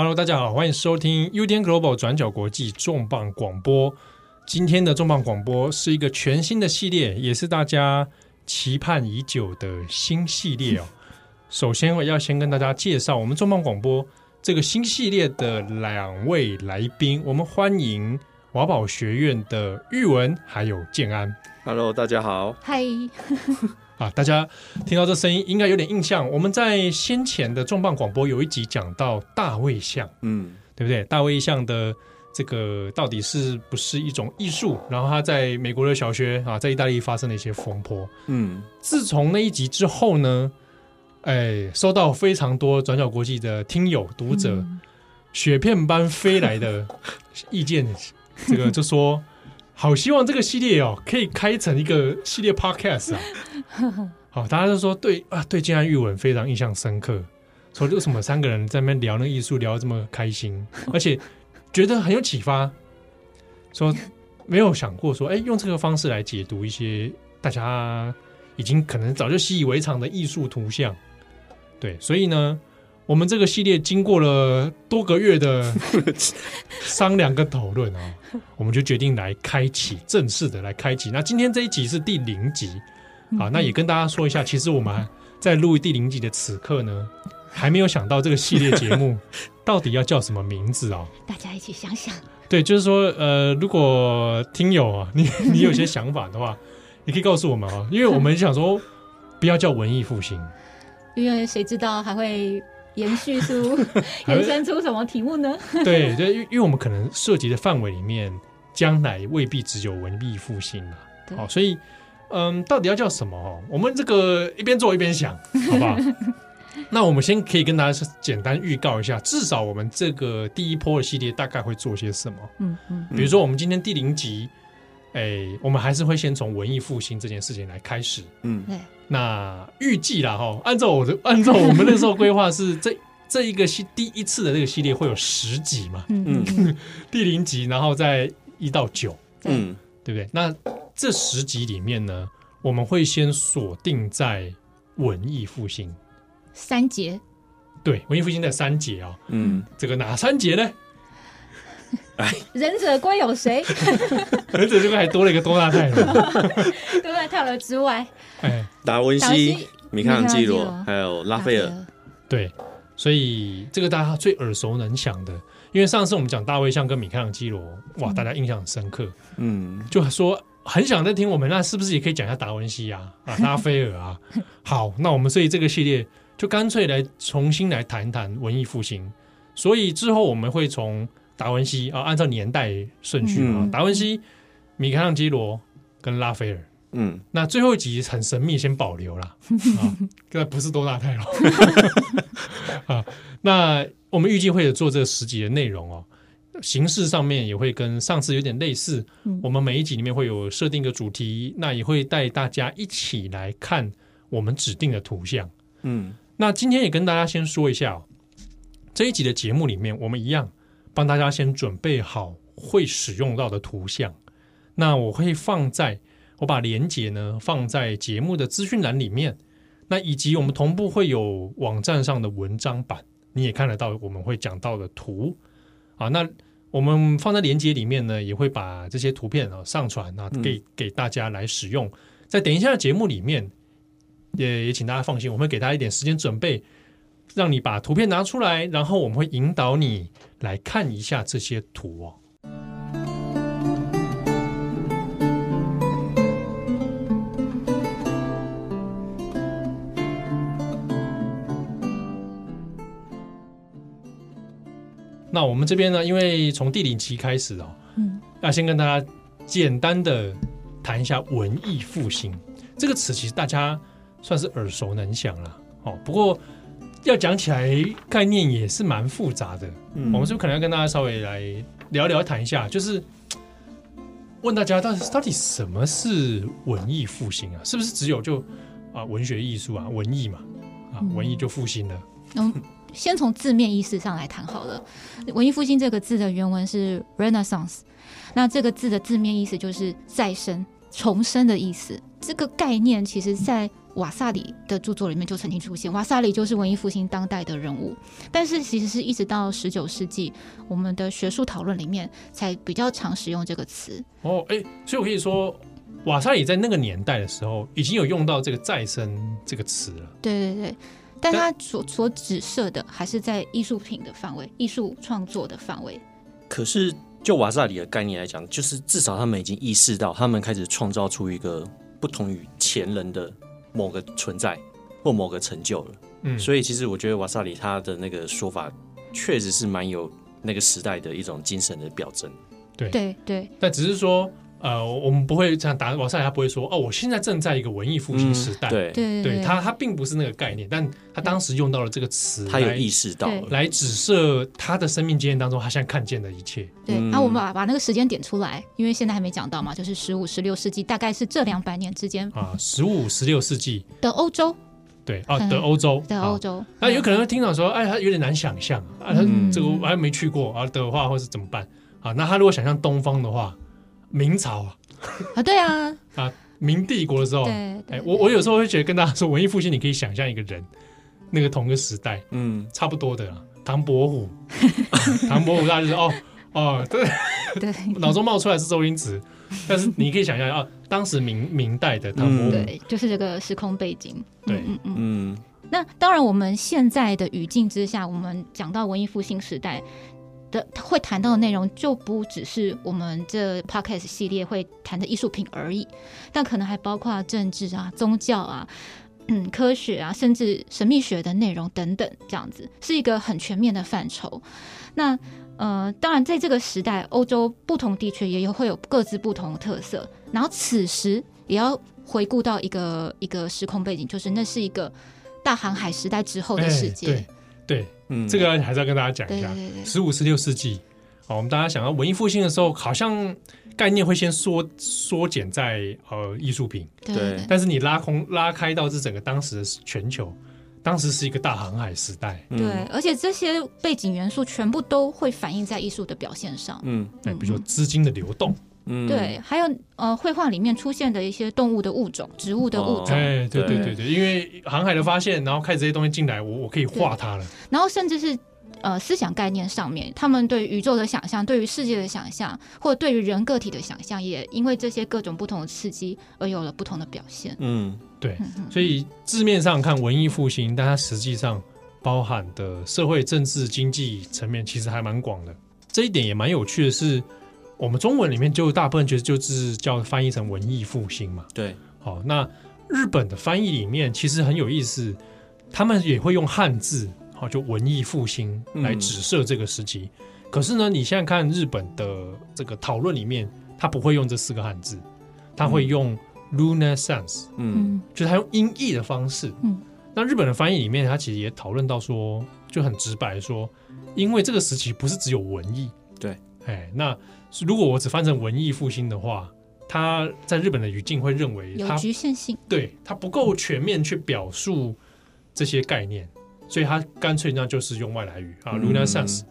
Hello，大家好，欢迎收听 UDN Global 转角国际重磅广播。今天的重磅广播是一个全新的系列，也是大家期盼已久的新系列哦。首先，我要先跟大家介绍我们重磅广播这个新系列的两位来宾。我们欢迎华宝学院的玉文还有建安。Hello，大家好。嗨。啊，大家听到这声音应该有点印象。我们在先前的重磅广播有一集讲到大卫像，嗯，对不对？大卫像的这个到底是不是一种艺术？然后他在美国的小学啊，在意大利发生了一些风波。嗯，自从那一集之后呢，哎，收到非常多转角国际的听友读者、嗯、雪片般飞来的意见，这个就说。好希望这个系列哦，可以开成一个系列 podcast 啊！好，大家都说对啊，对建安玉文非常印象深刻。说为什么三个人在那边聊那个艺术聊得这么开心，而且觉得很有启发。说没有想过说，哎，用这个方式来解读一些大家已经可能早就习以为常的艺术图像。对，所以呢。我们这个系列经过了多个月的 商量跟讨论啊，我们就决定来开启正式的来开启。那今天这一集是第零集啊，那也跟大家说一下，其实我们在录第零集的此刻呢，还没有想到这个系列节目 到底要叫什么名字啊？大家一起想想。对，就是说，呃，如果听友啊，你 你有些想法的话，你可以告诉我们啊，因为我们想说不要叫文艺复兴，因为谁知道还会。延续出 延伸出什么题目呢？对 对，因因为我们可能涉及的范围里面，将来未必只有文艺复兴了。好，所以嗯，到底要叫什么？哦，我们这个一边做一边想，好不好？那我们先可以跟大家简单预告一下，至少我们这个第一波的系列大概会做些什么？嗯嗯，比如说我们今天第零集，哎，我们还是会先从文艺复兴这件事情来开始。嗯，对。那预计啦哈，按照我的 按照我们那时候规划是 这这一个系第一次的这个系列会有十集嘛，嗯，第零集，然后再一到九，嗯，对不对？那这十集里面呢，我们会先锁定在文艺复兴。三节，对，文艺复兴的三节啊，嗯，这个哪三节呢？忍者龟有谁？忍者这个还多了一个多大太阳，多大太阳之外，哎，达文西、米开朗基罗还有拉斐尔，对，所以这个大家最耳熟能详的，因为上次我们讲大卫像跟米开朗基罗，哇，大家印象很深刻，嗯，就说很想再听我们，那是不是也可以讲一下达文西啊，啊，拉斐尔啊？好，那我们所以这个系列就干脆来重新来谈谈文艺复兴，所以之后我们会从。达文西啊，按照年代顺序啊，达、嗯、文西、米开朗基罗跟拉斐尔。嗯，那最后一集很神秘，先保留了 啊，这不是多大太郎啊。那我们预计会有做这十集的内容哦，形式上面也会跟上次有点类似。嗯、我们每一集里面会有设定一个主题，那也会带大家一起来看我们指定的图像。嗯，那今天也跟大家先说一下哦，这一集的节目里面，我们一样。帮大家先准备好会使用到的图像，那我会放在我把连接呢放在节目的资讯栏里面，那以及我们同步会有网站上的文章版，你也看得到我们会讲到的图啊。那我们放在连接里面呢，也会把这些图片啊上传啊给给大家来使用。在等一下的节目里面，也也请大家放心，我们会给大家一点时间准备。让你把图片拿出来，然后我们会引导你来看一下这些图哦。那我们这边呢，因为从第零期开始哦，嗯，要先跟大家简单的谈一下文艺复兴这个词，其实大家算是耳熟能详了哦。不过要讲起来，概念也是蛮复杂的。嗯，我们是不是可能要跟大家稍微来聊聊谈一下？就是问大家，到底到底什么是文艺复兴啊？是不是只有就啊文学艺术啊文艺嘛啊文艺就复兴了？嗯，先从字面意思上来谈好了。文艺复兴这个字的原文是 Renaissance，那这个字的字面意思就是再生、重生的意思。这个概念其实在瓦萨里的著作里面就曾经出现，瓦萨里就是文艺复兴当代的人物，但是其实是一直到十九世纪，我们的学术讨论里面才比较常使用这个词。哦，哎，所以我可以说，瓦萨里在那个年代的时候已经有用到这个再生这个词了。对对对，但他所所指涉的还是在艺术品的范围、艺术创作的范围。可是就瓦萨里的概念来讲，就是至少他们已经意识到，他们开始创造出一个不同于前人的。某个存在或某个成就了，嗯，所以其实我觉得瓦萨里他的那个说法确实是蛮有那个时代的一种精神的表征，对。对对。但只是说，呃，我们不会这样打瓦萨里，他不会说哦，我现在正在一个文艺复兴时代，嗯、对。对。对，他他并不是那个概念，但他当时用到了这个词，他有意识到。来指涉他的生命经验当中他现在看见的一切。对，那、嗯啊、我们把把那个时间点出来，因为现在还没讲到嘛，就是十五、十六世纪，大概是这两百年之间啊，十五、十六世纪。的欧洲，对啊，的欧洲。的欧洲，那有可能会听到说，哎，他有点难想象啊，他这个我还没去过啊的话，或是怎么办？啊？那他如果想象东方的话，明朝啊。啊，对啊，啊，明帝国的时候，对，对，哎，我我有时候会觉得跟大家说，文艺复兴，你可以想象一个人，那个同个时代，嗯，差不多的啦，唐伯虎，唐伯虎大家就是哦哦，对对，脑中冒出来是周星驰，但是你可以想象啊，当时明明代的唐伯虎，对，就是这个时空背景，对，嗯嗯。嗯。那当然，我们现在的语境之下，我们讲到文艺复兴时代。的会谈到的内容就不只是我们这 podcast 系列会谈的艺术品而已，但可能还包括政治啊、宗教啊、嗯、科学啊，甚至神秘学的内容等等，这样子是一个很全面的范畴。那呃，当然在这个时代，欧洲不同地区也有会有各自不同的特色。然后此时也要回顾到一个一个时空背景，就是那是一个大航海时代之后的世界。欸对，嗯，这个还是要跟大家讲一下，十五、十六世纪，哦，我们大家想要文艺复兴的时候，好像概念会先缩缩减在呃艺术品，对，但是你拉空拉开到这整个当时的全球，当时是一个大航海时代，对，而且这些背景元素全部都会反映在艺术的表现上，嗯，哎，比如说资金的流动。嗯，对，还有呃，绘画里面出现的一些动物的物种、植物的物种，哎、哦，对对对对，因为航海的发现，然后开始这些东西进来，我我可以画它了。然后甚至是呃思想概念上面，他们对宇宙的想象、对于世界的想象，或者对于人个体的想象，也因为这些各种不同的刺激而有了不同的表现。嗯，对，所以字面上看文艺复兴，但它实际上包含的社会、政治、经济层面其实还蛮广的。这一点也蛮有趣的是。我们中文里面就大部分觉得就是叫翻译成文艺复兴嘛。对，好，那日本的翻译里面其实很有意思，他们也会用汉字，好，就文艺复兴来指涉这个时期。嗯、可是呢，你现在看日本的这个讨论里面，他不会用这四个汉字，他会用 Renaissance，嗯，就是他用音译的方式。嗯，那日本的翻译里面，他其实也讨论到说，就很直白说，因为这个时期不是只有文艺，对，哎，那。如果我只翻成文艺复兴的话，他在日本的语境会认为它有局限性，对他不够全面去表述这些概念，所以他干脆那就是用外来语啊，Renaissance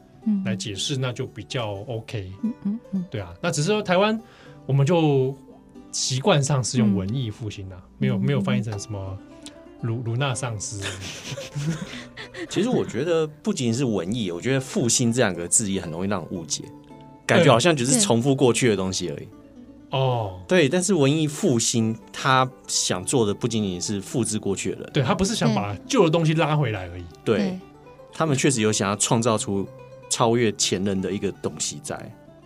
来解释，那就比较 OK。嗯嗯嗯，对啊，那只是说台湾我们就习惯上是用文艺复兴啊，没有没有翻译成什么卢卢纳桑斯。其实我觉得不仅仅是文艺，我觉得复兴这两个字也很容易让人误解。感觉好像只是重复过去的东西而已。哦，对，但是文艺复兴他想做的不仅仅是复制过去的人，对，他不是想把旧的东西拉回来而已。对，他们确实有想要创造出超越前人的一个东西在。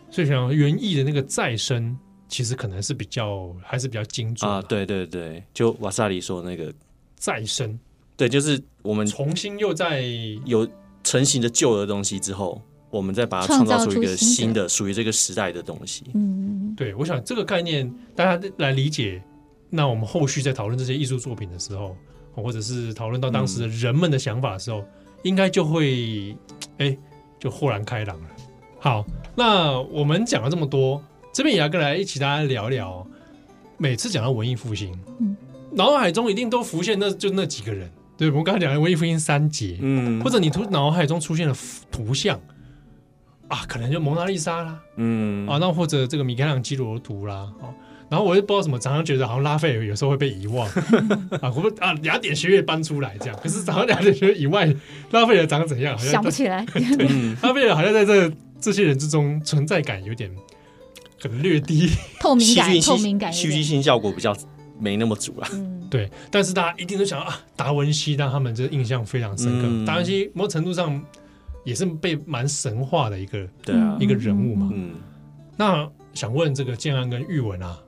所以想原意的那个再生，其实可能是比较还是比较精准啊。对对对，就瓦萨里说的那个再生，对，就是我们重新又在有成型的旧的东西之后。我们再把它创造出一个新的属于这个时代的东西。嗯，对，我想这个概念大家来理解。那我们后续在讨论这些艺术作品的时候，或者是讨论到当时的人们的想法的时候，嗯、应该就会 哎，就豁然开朗了。好，那我们讲了这么多，这边也要跟来一起大家聊聊。每次讲到文艺复兴，嗯，脑海中一定都浮现那就那几个人。对，我们刚才讲的文艺复兴三杰，嗯，或者你图脑海中出现了图像。啊，可能就蒙娜丽莎啦，嗯，啊，那或者这个米开朗基罗图啦，啊，然然后我也不知道什么，常常觉得好像拉斐尔有时候会被遗忘 啊，我们啊雅典学院搬出来这样，可是好像雅典学院以外，拉斐尔长怎样？好像想不起来。对，拉斐尔好像在这这些人之中存在感有点可能略低，透明感，透明感，戏剧性效果比较没那么足了。嗯，对。但是大家一定都想啊，达文西让他们这印象非常深刻。嗯、达文西某种程度上也是被蛮神话的一个，对啊，一个人物嘛。嗯。那想问这个建安跟玉文啊。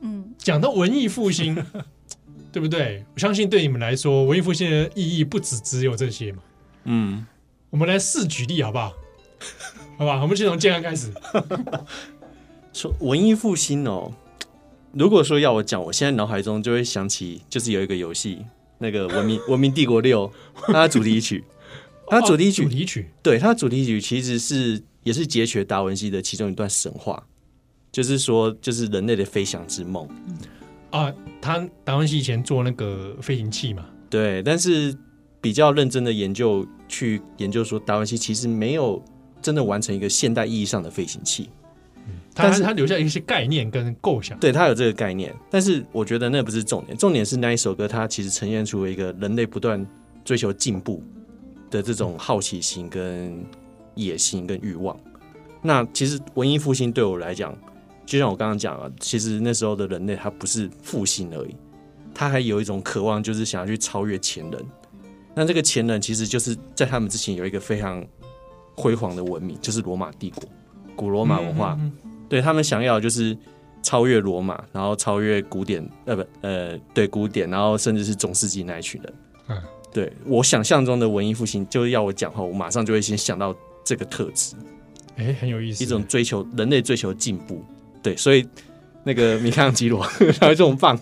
嗯，讲到文艺复兴，对不对？我相信对你们来说，文艺复兴的意义不只只有这些嘛。嗯，我们来试举例好不好？好吧，我们先从建安开始。说文艺复兴哦，如果说要我讲，我现在脑海中就会想起，就是有一个游戏，那个文明文明帝国六，它的主题曲，它的主题曲，主题曲，对，它的主题曲其实是也是截取达文西的其中一段神话。就是说，就是人类的飞翔之梦啊！他达文西以前做那个飞行器嘛，对。但是比较认真的研究，去研究说，达文西其实没有真的完成一个现代意义上的飞行器。嗯，但是他留下一些概念跟构想，对，他有这个概念。但是我觉得那不是重点，重点是那一首歌，它其实呈现出了一个人类不断追求进步的这种好奇心、跟野心、跟欲望。那其实文艺复兴对我来讲。就像我刚刚讲了，其实那时候的人类他不是复兴而已，他还有一种渴望，就是想要去超越前人。那这个前人其实就是在他们之前有一个非常辉煌的文明，就是罗马帝国，古罗马文化。嗯嗯嗯，对，他们想要就是超越罗马，然后超越古典，呃不呃对古典，然后甚至是中世纪那一群人。嗯，对我想象中的文艺复兴，就是要我讲话，我马上就会先想到这个特质。哎，很有意思，一种追求人类追求进步。对，所以那个米开朗基罗才会这么棒。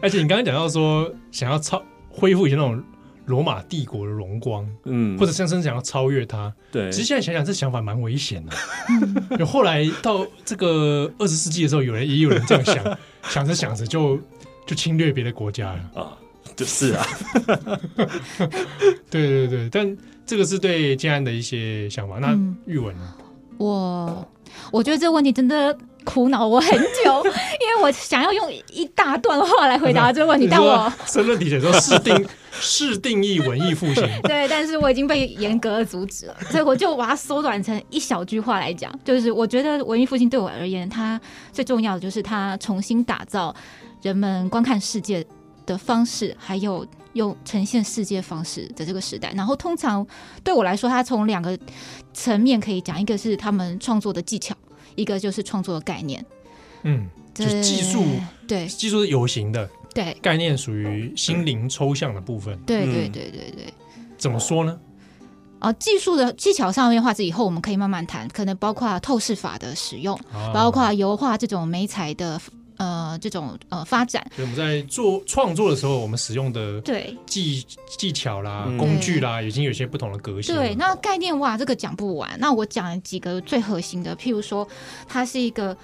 而且你刚刚讲到说，想要超恢复以前那种罗马帝国的荣光，嗯，或者甚至想要超越它。对，其实现在想想，这想法蛮危险的。有后来到这个二十世纪的时候，有人也有人这样想，想着想着就就侵略别的国家了啊，就是啊。对对对，但这个是对建安的一些想法。那玉文呢？我。我觉得这个问题真的苦恼我很久，因为我想要用一大段话来回答 这个问题，但我申论题写说是定是定义文艺复兴，对，但是我已经被严格的阻止了，所以我就把它缩短成一小句话来讲，就是我觉得文艺复兴对我而言，它最重要的就是它重新打造人们观看世界的方式，还有用呈现世界方式的这个时代。然后通常对我来说，它从两个层面可以讲，一个是他们创作的技巧。一个就是创作的概念，嗯，就是技术，对，技术是有形的，对，概念属于心灵抽象的部分，对，对，对，对，对。怎么说呢？啊，技术的技巧上面的话，这以后我们可以慢慢谈，可能包括透视法的使用，啊、包括油画这种媒材的。呃，这种呃发展，所以我们在做创作的时候，我们使用的对技技巧啦、工具啦，已经有些不同的格式。对，那概念哇，这个讲不完。那我讲几个最核心的，譬如说，它是一个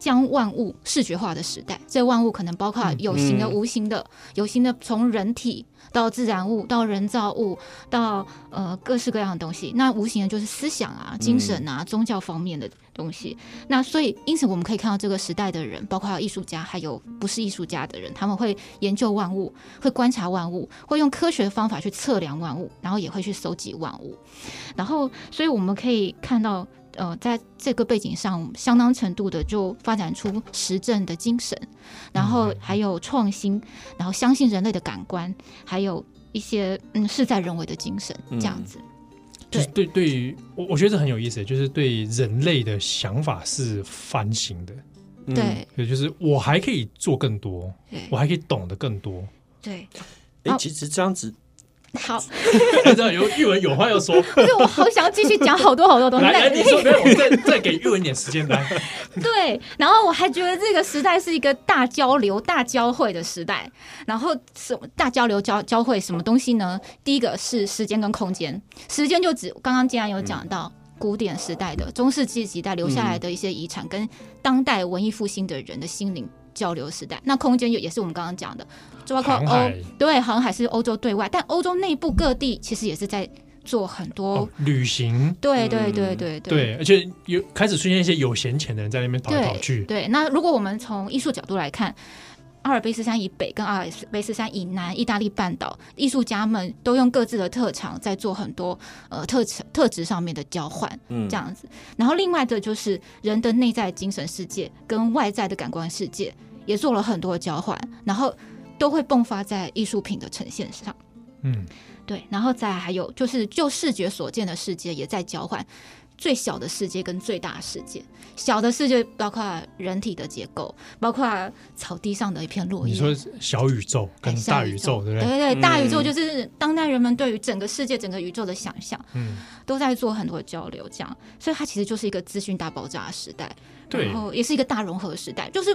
将万物视觉化的时代。这万物可能包括有形的、无形的，有形的从人体。到自然物，到人造物，到呃各式各样的东西。那无形的就是思想啊、精神啊、宗教方面的东西。嗯、那所以，因此我们可以看到这个时代的人，包括艺术家，还有不是艺术家的人，他们会研究万物，会观察万物，会用科学的方法去测量万物，然后也会去搜集万物。然后，所以我们可以看到。呃，在这个背景上，相当程度的就发展出实证的精神，然后还有创新，然后相信人类的感官，还有一些嗯事在人为的精神，这样子。嗯、就是对对于我，我觉得这很有意思，就是对人类的想法是翻新的。对，也就是我还可以做更多，我还可以懂得更多。对，哎，其实这样子。好，玉文有话要说，不是我好想要继续讲好多好多东西。来，你说，没有，我再再给玉文点时间来。对，然后我还觉得这个时代是一个大交流、大交汇的时代。然后什么大交流、交交汇什么东西呢？第一个是时间跟空间。时间就指刚刚既然有讲到古典时代的中世纪时代留下来的一些遗产，跟当代文艺复兴的人的心灵交流时代。那空间也也是我们刚刚讲的。就包括欧对航海是欧洲对外，但欧洲内部各地其实也是在做很多旅行。对对对对对，而且有开始出现一些有闲钱的人在那边跑来跑去。对，那如果我们从艺术角度来看。阿尔卑斯山以北跟阿尔卑斯山以南，意大利半岛艺术家们都用各自的特长在做很多呃特特质上面的交换，嗯，这样子。然后另外的就是人的内在精神世界跟外在的感官世界也做了很多的交换，然后都会迸发在艺术品的呈现上，嗯，对。然后再还有就是就视觉所见的世界也在交换。最小的世界跟最大的世界，小的世界包括人体的结构，包括草地上的一片落叶。你说小宇宙跟大宇宙，对不对？对对对，大宇宙就是当代人们对于整个世界、整个宇宙的想象，嗯，都在做很多交流，这样，所以它其实就是一个资讯大爆炸的时代，对，然后也是一个大融合的时代。就是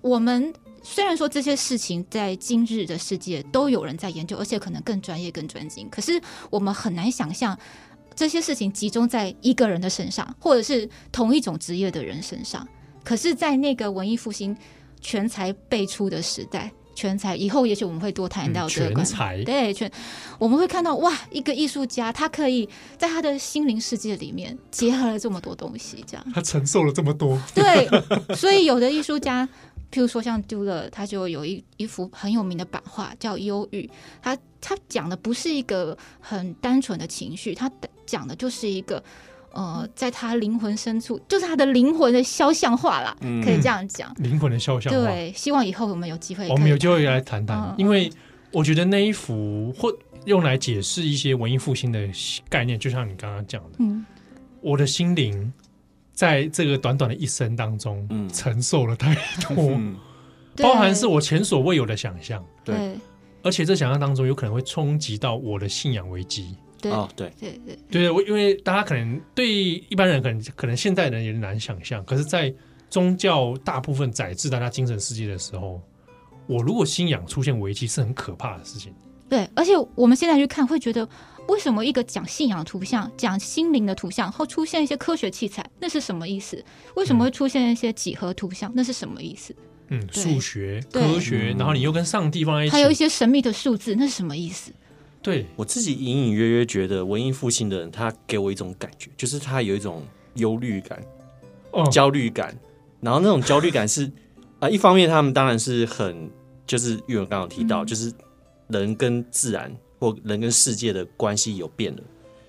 我们虽然说这些事情在今日的世界都有人在研究，而且可能更专业、更专精，可是我们很难想象。这些事情集中在一个人的身上，或者是同一种职业的人身上。可是，在那个文艺复兴全才辈出的时代，全才以后，也许我们会多谈到这个全才。对，全我们会看到哇，一个艺术家，他可以在他的心灵世界里面结合了这么多东西，这样他承受了这么多。对，所以有的艺术家。譬如说，像丢了，他就有一一幅很有名的版画叫《忧郁》，他他讲的不是一个很单纯的情绪，他讲的就是一个呃，在他灵魂深处，就是他的灵魂的肖像画啦，嗯、可以这样讲，灵魂的肖像画。对，希望以后我们有机会，我们有机会来谈谈，嗯、因为我觉得那一幅或用来解释一些文艺复兴的概念，就像你刚刚讲的，嗯，我的心灵。在这个短短的一生当中，嗯，承受了太多，嗯、包含是我前所未有的想象，对，而且这想象当中有可能会冲击到我的信仰危机，对，哦，对，对，对，对，我因为大家可能对一般人可能可能现代人也难想象，可是，在宗教大部分载制大家精神世界的时候，我如果信仰出现危机，是很可怕的事情，对，而且我们现在去看会觉得。为什么一个讲信仰的图像、讲心灵的图像后出现一些科学器材？那是什么意思？为什么会出现一些几何图像？那是什么意思？嗯，数学、科学，然后你又跟上帝放在一起，还有一些神秘的数字，那是什么意思？对，我自己隐隐约约觉得文艺复兴的人，他给我一种感觉，就是他有一种忧虑感、哦、焦虑感，然后那种焦虑感是啊、呃，一方面他们当然是很，就是玉文刚刚提到，嗯、就是人跟自然。或人跟世界的关系有变了，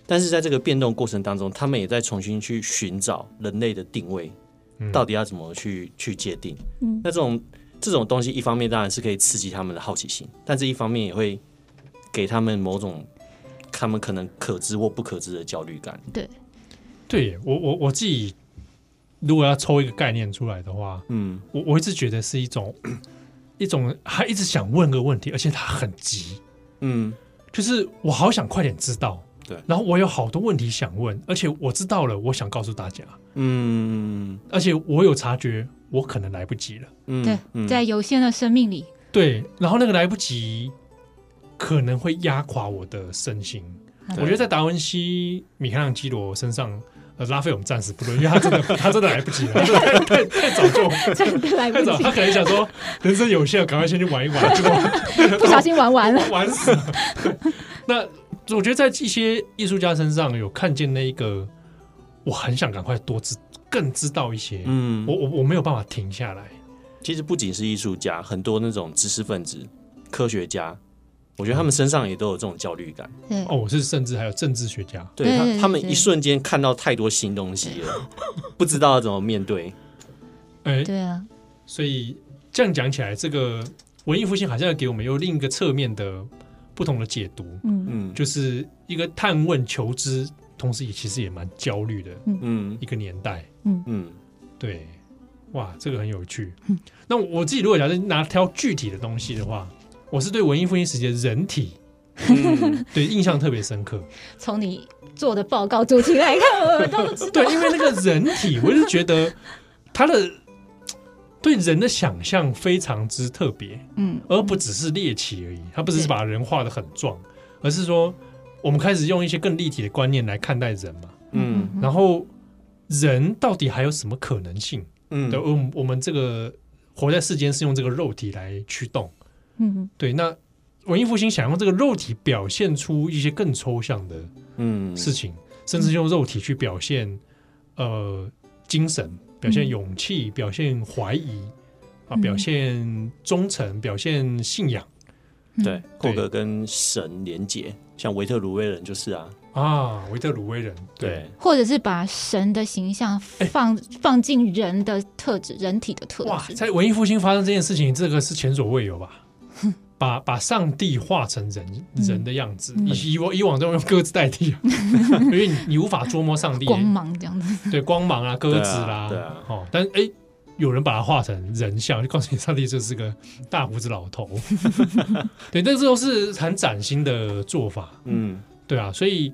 但是在这个变动过程当中，他们也在重新去寻找人类的定位，到底要怎么去去界定？嗯，那这种这种东西，一方面当然是可以刺激他们的好奇心，但是一方面也会给他们某种他们可能可知或不可知的焦虑感。对，对我我我自己如果要抽一个概念出来的话，嗯，我我一直觉得是一种 一种他一直想问个问题，而且他很急，嗯。就是我好想快点知道，对，然后我有好多问题想问，而且我知道了，我想告诉大家，嗯，而且我有察觉，我可能来不及了，嗯，对，在有限的生命里，对，然后那个来不及可能会压垮我的身心。我觉得在达文西、米开朗基罗身上，呃，拉菲我们暂时不论，因为他真的他真的来不及了，他真的太太太早就 真的来不及，他可能想说人生有限，赶快先去玩一玩，结 果不小心玩完了，玩死了。那我觉得在一些艺术家身上有看见那一个，我很想赶快多知更知道一些，嗯，我我我没有办法停下来。其实不仅是艺术家，很多那种知识分子、科学家。我觉得他们身上也都有这种焦虑感。哦，我是甚至还有政治学家，对他，他们一瞬间看到太多新东西了，不知道怎么面对。哎，对啊，所以这样讲起来，这个文艺复兴好像要给我们有另一个侧面的不同的解读。嗯嗯，就是一个探问求知，同时也其实也蛮焦虑的。嗯，一个年代。嗯嗯，对，哇，这个很有趣。那我自己如果假设拿挑具体的东西的话。我是对文艺复兴时期的人体，嗯、对印象特别深刻。从你做的报告主题来看，我都知道。对，因为那个人体，我是觉得 他的对人的想象非常之特别，嗯，而不只是猎奇而已。他不只是把人画的很壮，而是说我们开始用一些更立体的观念来看待人嘛，嗯，然后人到底还有什么可能性？嗯，对，我们这个活在世间是用这个肉体来驱动。嗯，对，那文艺复兴想用这个肉体表现出一些更抽象的嗯事情，嗯、甚至用肉体去表现呃精神，表现勇气，嗯、表现怀疑啊，表现忠诚，表现信仰。对，或者跟神连接，像维特鲁威人就是啊啊，维特鲁威人对，或者是把神的形象放、欸、放进人的特质，人体的特质。哇，在文艺复兴发生这件事情，这个是前所未有吧？把把上帝化成人人的样子，嗯、以以往以往都用鸽子代替，因为你你无法捉摸上帝。光芒这样子，对光芒啊，鸽子啦，对啊，对啊哦，但哎。欸有人把它画成人像，就告诉你上帝就是个大胡子老头。对，但这都是很崭新的做法。嗯，对啊，所以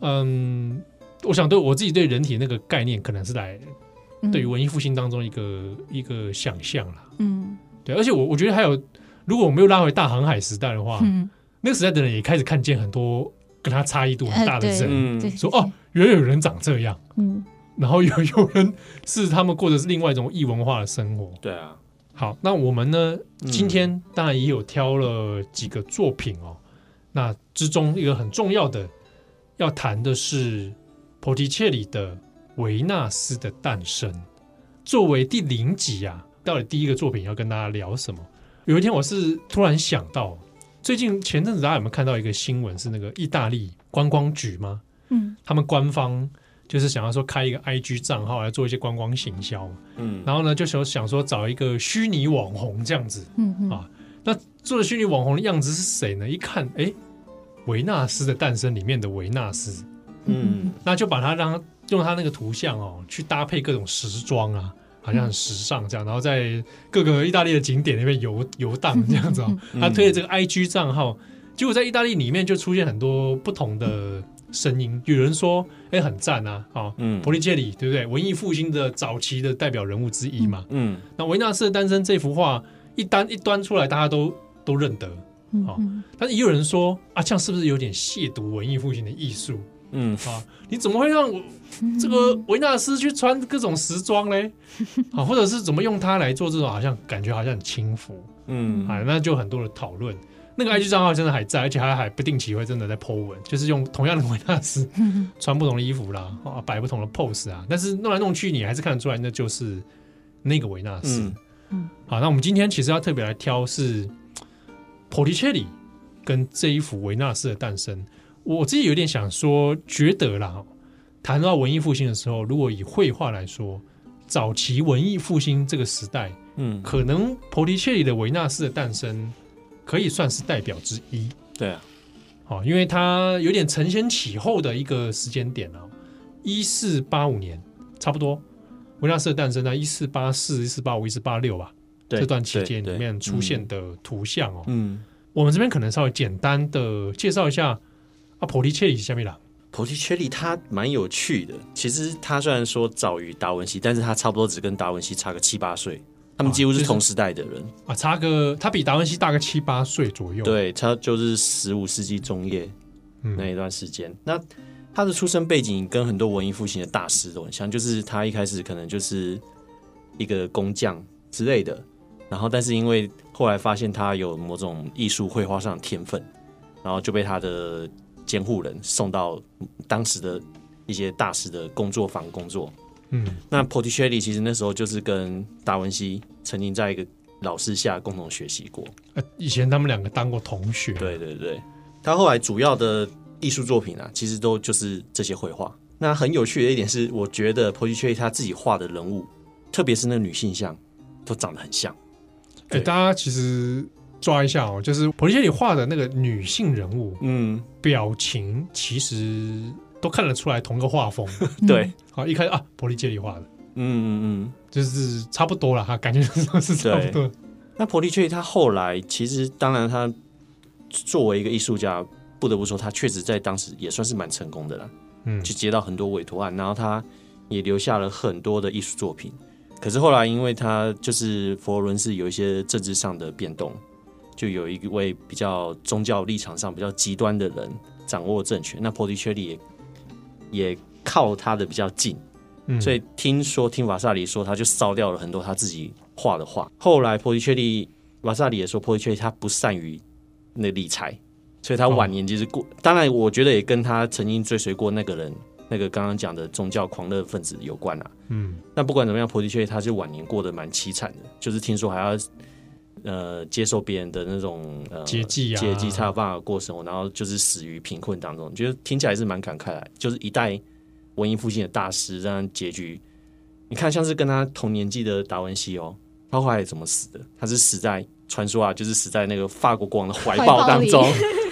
嗯，我想对我自己对人体那个概念，可能是来对于文艺复兴当中一个、嗯、一个想象了。嗯，对，而且我我觉得还有，如果我没有拉回大航海时代的话，嗯、那个时代的人也开始看见很多跟他差异度很大的人，呃、说哦，原来有人长这样。嗯。然后有有人是他们过的是另外一种异文化的生活。对啊，好，那我们呢？今天当然也有挑了几个作品哦。嗯、那之中一个很重要的要谈的是菩提切里的《维纳斯的诞生》。作为第零集啊，到底第一个作品要跟大家聊什么？有一天我是突然想到，最近前阵子大家有没有看到一个新闻？是那个意大利观光局吗？嗯，他们官方。就是想要说开一个 IG 账号来做一些观光行销，嗯，然后呢就想想说找一个虚拟网红这样子，嗯嗯啊，那做的虚拟网红的样子是谁呢？一看，哎，维纳斯的诞生里面的维纳斯，嗯，那就把它让他用他那个图像哦去搭配各种时装啊，好像很时尚这样，然后在各个意大利的景点那边游游荡这样子哦，他推的这个 IG 账号，结果在意大利里面就出现很多不同的。声音有人说：“哎、欸，很赞啊！哦，嗯，波利切里对不对？文艺复兴的早期的代表人物之一嘛。嗯，那维纳斯的诞生这幅画一单一端出来，大家都都认得。好、嗯，但是也有人说啊，这样是不是有点亵渎文艺复兴的艺术？嗯，啊，你怎么会让我这个维纳斯去穿各种时装嘞？啊，或者是怎么用它来做这种好像感觉好像很轻浮？嗯，啊，那就很多的讨论。”那个 IG 账号真的还在，而且还还不定期会真的在 po 文，就是用同样的维纳斯 穿不同的衣服啦，啊，摆不同的 pose 啊，但是弄来弄去，你还是看得出来那就是那个维纳斯。嗯，嗯，好，那我们今天其实要特别来挑是 Porticelli 跟这一幅维纳斯的诞生。我自己有点想说，觉得啦，谈到文艺复兴的时候，如果以绘画来说，早期文艺复兴这个时代，嗯，可能波提切里的维纳斯的诞生。可以算是代表之一，对啊，好，因为它有点承先启后的一个时间点啊，一四八五年差不多，维纳斯的诞生在一四八四、一四八五、一四八六吧，对这段期间里面出现的图像哦，嗯，我们这边可能稍微简单的介绍一下啊，波提切利是什么人？波提切利他蛮有趣的，其实他虽然说早于达文西，但是他差不多只跟达文西差个七八岁。他们几乎是同时代的人啊，差个他比达文西大个七八岁左右。对，他就是十五世纪中叶那一段时间。嗯、那他的出生背景跟很多文艺复兴的大师都很像，就是他一开始可能就是一个工匠之类的，然后但是因为后来发现他有某种艺术绘画上的天分，然后就被他的监护人送到当时的一些大师的工作坊工作。嗯，那波提切利其实那时候就是跟达文西曾经在一个老师下共同学习过。呃，以前他们两个当过同学。对对对，他后来主要的艺术作品啊，其实都就是这些绘画。那很有趣的一点是，我觉得波提切利他自己画的人物，特别是那女性像，都长得很像。哎、欸，大家其实抓一下哦，就是普利切里画的那个女性人物，嗯，表情其实。都看得出来同个画风，对，好一开始啊，普利切里画的，嗯嗯嗯，就是差不多了哈，感觉是差不多。那普利切里他后来其实，当然他作为一个艺术家，不得不说他确实在当时也算是蛮成功的了，嗯，就接到很多委托案，然后他也留下了很多的艺术作品。可是后来因为他就是佛罗伦斯有一些政治上的变动，就有一位比较宗教立场上比较极端的人掌握政权，那波提切利也。也靠他的比较近，嗯、所以听说听瓦萨里说，他就烧掉了很多他自己画的画。后来波提切利，瓦萨里也说波提切利他不善于那理财，所以他晚年就是过，当然我觉得也跟他曾经追随过那个人，那个刚刚讲的宗教狂热分子有关啊。嗯，那不管怎么样，波提切利他就晚年过得蛮凄惨的，就是听说还要呃接受别人的那种呃接济啊，接济才有办法过生活，然后就是死于贫困当中，觉得听起来是蛮感慨的，就是一代文艺复兴的大师，这样结局，你看像是跟他同年纪的达文西哦，他后来怎么死的？他是死在。传说啊，就是死在那个法国国王的怀抱当中。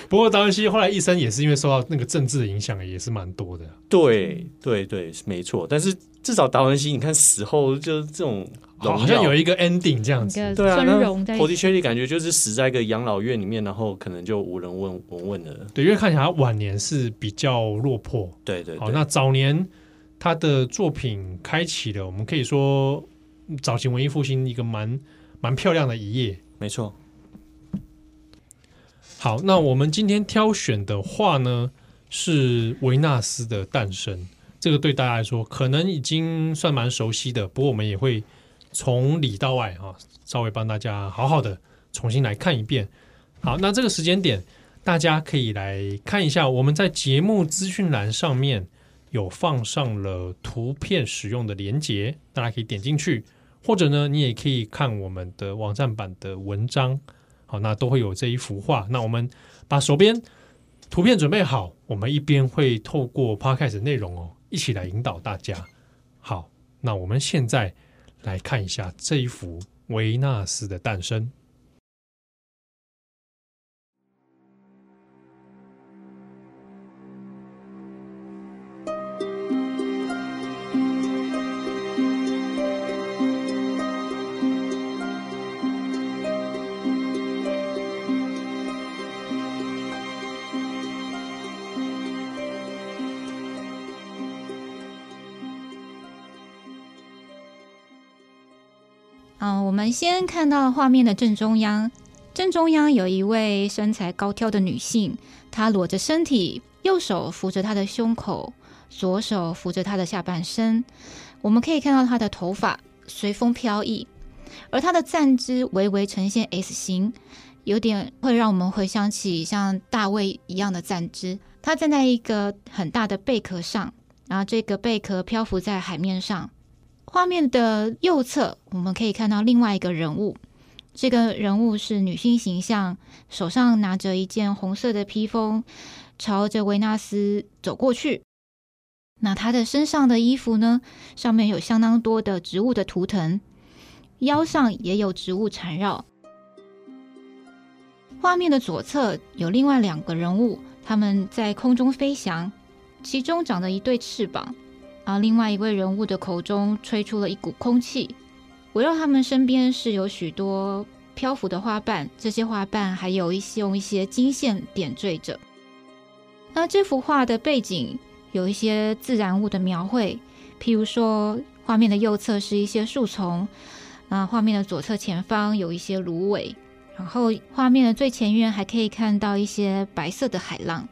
不过达文西后来一生也是因为受到那个政治的影响，也是蛮多的。对对对，没错。但是至少达文西，你看死后就是这种好像有一个 ending 这样子。对啊，那波提切利感觉就是死在一个养老院里面，然后可能就无人问闻问了。对，因为看起来他晚年是比较落魄。对对，对。好，那早年他的作品开启了，我们可以说早期文艺复兴一个蛮蛮漂亮的一页。没错，好，那我们今天挑选的画呢，是维纳斯的诞生。这个对大家来说可能已经算蛮熟悉的，不过我们也会从里到外啊，稍微帮大家好好的重新来看一遍。好，那这个时间点，大家可以来看一下，我们在节目资讯栏上面有放上了图片使用的连结，大家可以点进去。或者呢，你也可以看我们的网站版的文章，好，那都会有这一幅画。那我们把手边图片准备好，我们一边会透过 Podcast 内容哦，一起来引导大家。好，那我们现在来看一下这一幅维纳斯的诞生。我们先看到画面的正中央，正中央有一位身材高挑的女性，她裸着身体，右手扶着她的胸口，左手扶着她的下半身。我们可以看到她的头发随风飘逸，而她的站姿微微呈现 S 型，有点会让我们回想起像大卫一样的站姿。她站在一个很大的贝壳上，然后这个贝壳漂浮在海面上。画面的右侧，我们可以看到另外一个人物。这个人物是女性形象，手上拿着一件红色的披风，朝着维纳斯走过去。那她的身上的衣服呢，上面有相当多的植物的图腾，腰上也有植物缠绕。画面的左侧有另外两个人物，他们在空中飞翔，其中长着一对翅膀。而另外一位人物的口中吹出了一股空气，围绕他们身边是有许多漂浮的花瓣，这些花瓣还有一些用一些金线点缀着。那这幅画的背景有一些自然物的描绘，譬如说画面的右侧是一些树丛，那画面的左侧前方有一些芦苇，然后画面的最前缘还可以看到一些白色的海浪。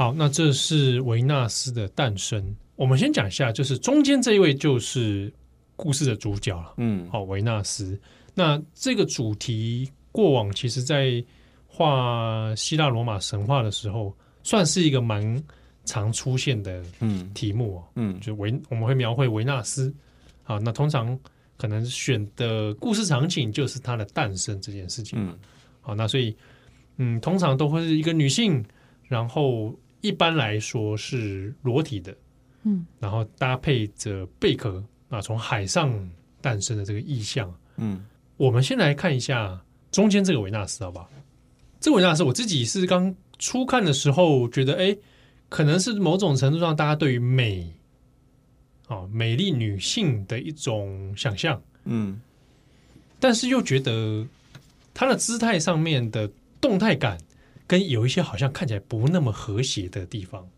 好，那这是维纳斯的诞生。我们先讲一下，就是中间这一位就是故事的主角了。嗯，好，维纳斯。那这个主题过往其实，在画希腊罗马神话的时候，算是一个蛮常出现的嗯题目嗯，就维我们会描绘维纳斯。好，那通常可能选的故事场景就是他的诞生这件事情。嗯，好，那所以嗯，通常都会是一个女性，然后。一般来说是裸体的，嗯，然后搭配着贝壳啊，从海上诞生的这个意象，嗯，我们先来看一下中间这个维纳斯，好不好？这个维纳斯我自己是刚初看的时候觉得，哎，可能是某种程度上大家对于美，啊，美丽女性的一种想象，嗯，但是又觉得她的姿态上面的动态感。跟有一些好像看起来不那么和谐的地方，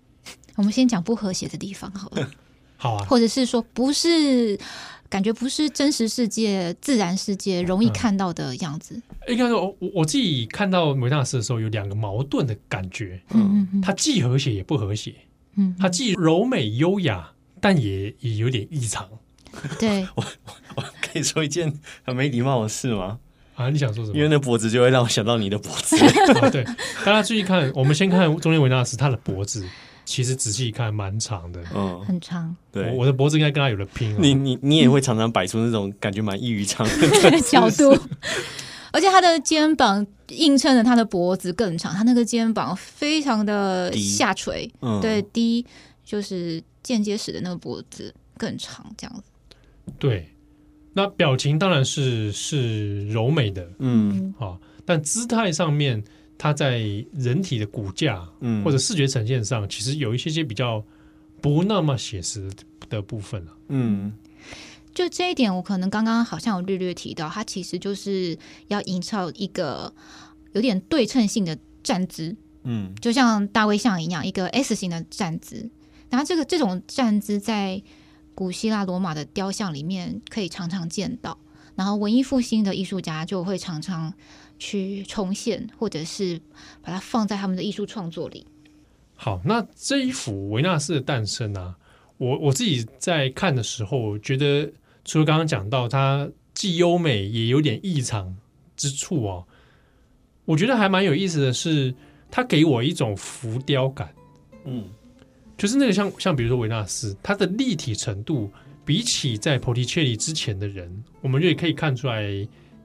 我们先讲不和谐的地方好了。好啊，或者是说不是感觉不是真实世界、自然世界容易看到的样子。应该说，我我自己看到维纳斯的时候，有两个矛盾的感觉。嗯嗯，它既和谐也不和谐。嗯，它既柔美优雅，但也也有点异常。对，我我可以说一件很没礼貌的事吗？啊，你想说什么？因为那脖子就会让我想到你的脖子。啊、对，大家注意看，我们先看中间维纳斯，他的脖子其实仔细一看蛮长的，嗯，很长。对，我的脖子应该跟他有了拼。你你你也会常常摆出那种感觉蛮异于常人的 角度，而且他的肩膀映衬着他的脖子更长，他那个肩膀非常的下垂，嗯、对，低就是间接使得那个脖子更长，这样子。对。那表情当然是是柔美的，嗯，好，但姿态上面，它在人体的骨架，嗯，或者视觉呈现上，其实有一些些比较不那么写实的部分了，嗯，就这一点，我可能刚刚好像有略略提到，它其实就是要营造一个有点对称性的站姿，嗯，就像大卫像一样，一个 S 型的站姿，然后这个这种站姿在。古希腊、罗马的雕像里面可以常常见到，然后文艺复兴的艺术家就会常常去重现，或者是把它放在他们的艺术创作里。好，那这一幅维纳斯的诞生啊，我我自己在看的时候，觉得除了刚刚讲到它既优美也有点异常之处哦，我觉得还蛮有意思的是，它给我一种浮雕感，嗯。就是那个像像比如说维纳斯，它的立体程度比起在波提切利之前的人，我们就也可以看出来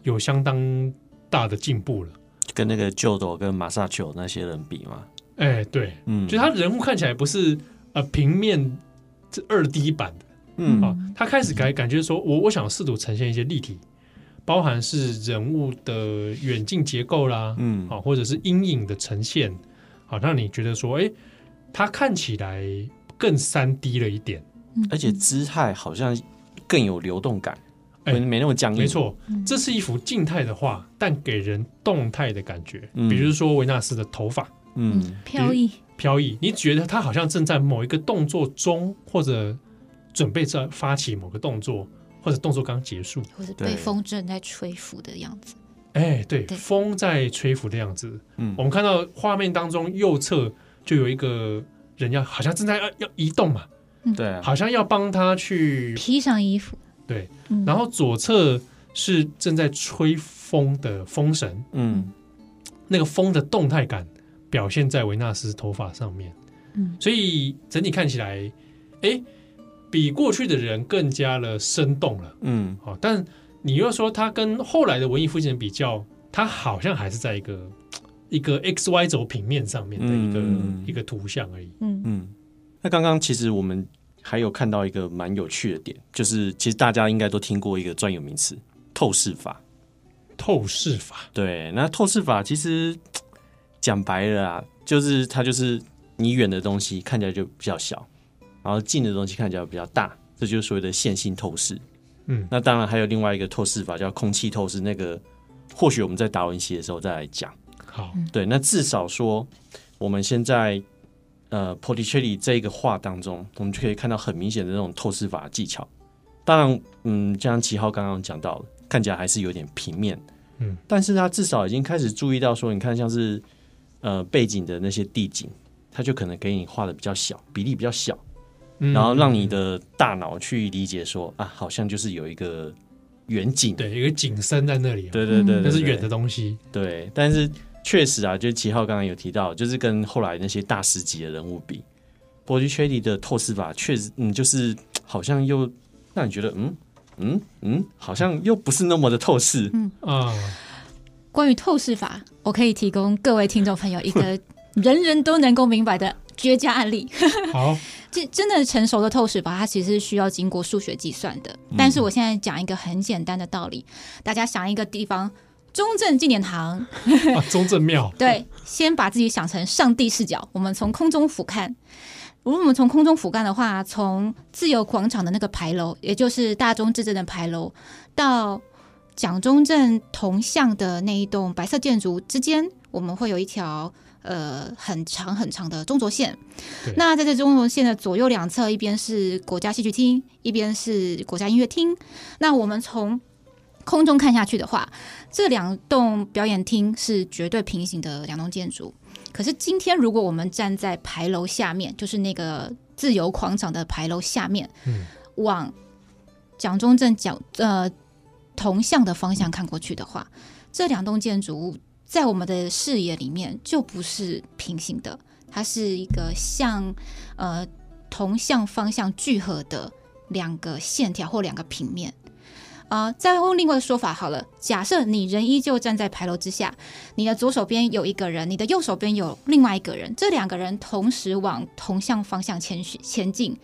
有相当大的进步了。跟那个旧斗跟马萨丘那些人比嘛，哎，对，嗯，就他人物看起来不是呃平面这二 D 版的，嗯啊，他开始感感觉说我我想试图呈现一些立体，包含是人物的远近结构啦，嗯，啊，或者是阴影的呈现，好让你觉得说，哎。它看起来更三 D 了一点，而且姿态好像更有流动感，没没那么僵硬。没错，这是一幅静态的画，但给人动态的感觉。比如说维纳斯的头发，嗯，飘逸，飘逸，你觉得他好像正在某一个动作中，或者准备在发起某个动作，或者动作刚结束，或者被风正在吹拂的样子。哎，对，风在吹拂的样子。嗯，我们看到画面当中右侧。就有一个人要，好像正在要要移动嘛，对，好像要帮他去披上衣服，对，然后左侧是正在吹风的风神，嗯，那个风的动态感表现在维纳斯头发上面，嗯，所以整体看起来，哎，比过去的人更加的生动了，嗯，好，但你又说他跟后来的文艺复兴比较，他好像还是在一个。一个 X Y 轴平面上面的一个、嗯、一个图像而已。嗯嗯。那刚刚其实我们还有看到一个蛮有趣的点，就是其实大家应该都听过一个专有名词——透视法。透视法。对，那透视法其实讲白了啊，就是它就是你远的东西看起来就比较小，然后近的东西看起来比较大，这就是所谓的线性透视。嗯。那当然还有另外一个透视法叫空气透视，那个或许我们在达文西的时候再来讲。好，对，那至少说，我们现在呃 p o t t i c e l l i 这一个画当中，我们就可以看到很明显的那种透视法技巧。当然，嗯，就像七号刚刚讲到了，看起来还是有点平面，嗯，但是他至少已经开始注意到说，你看像是呃背景的那些地景，他就可能给你画的比较小，比例比较小，嗯，然后让你的大脑去理解说啊，好像就是有一个远景，对，有一个景深在那里，对对对，对，那是远的东西，对，但是。确实啊，就是齐浩刚刚有提到，就是跟后来那些大师级的人物比，波吉切利的透视法确实，嗯，就是好像又让你觉得，嗯嗯嗯，好像又不是那么的透视，嗯啊。关于透视法，我可以提供各位听众朋友一个人人都能够明白的绝佳案例。好，这真的成熟的透视法，它其实是需要经过数学计算的。但是我现在讲一个很简单的道理，大家想一个地方。中正纪念堂，啊、中正庙。对，先把自己想成上帝视角，我们从空中俯瞰。如果我们从空中俯瞰的话，从自由广场的那个牌楼，也就是大中至正的牌楼，到蒋中正铜像的那一栋白色建筑之间，我们会有一条呃很长很长的中轴线。那在这中轴线的左右两侧，一边是国家戏剧厅，一边是国家音乐厅。那我们从空中看下去的话，这两栋表演厅是绝对平行的两栋建筑。可是今天，如果我们站在牌楼下面，就是那个自由广场的牌楼下面，嗯，往蒋中正蒋呃铜像的方向看过去的话，这两栋建筑物在我们的视野里面就不是平行的，它是一个向呃铜像方向聚合的两个线条或两个平面。啊、呃，再用另外的说法好了。假设你人依旧站在牌楼之下，你的左手边有一个人，你的右手边有另外一个人，这两个人同时往同向方向前前进。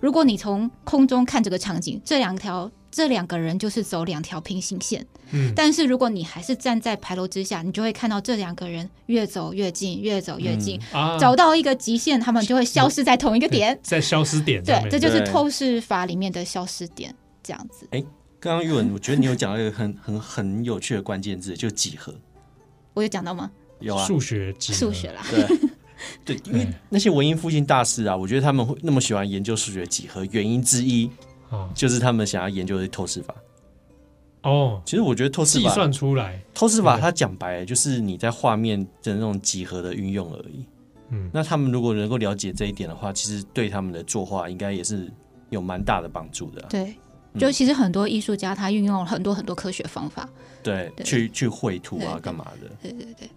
如果你从空中看这个场景，这两条这两个人就是走两条平行线。嗯，但是如果你还是站在牌楼之下，你就会看到这两个人越走越近，越走越近，嗯啊、走到一个极限，他们就会消失在同一个点，在消失点。对，这就是透视法里面的消失点，这样子。欸刚刚玉文，我觉得你有讲到一个很 很很有趣的关键字，就几何。我有讲到吗？有啊，数学几数学啦。对 对，因为那些文艺复兴大师啊，我觉得他们会那么喜欢研究数学几何，原因之一就是他们想要研究的透视法。哦，其实我觉得透视法计算出来，透视法它讲白了就是你在画面的那种几何的运用而已。嗯，那他们如果能够了解这一点的话，其实对他们的作画应该也是有蛮大的帮助的。对。就其实很多艺术家他运用了很多很多科学方法，对，对。去去绘图啊，干嘛的？对对对。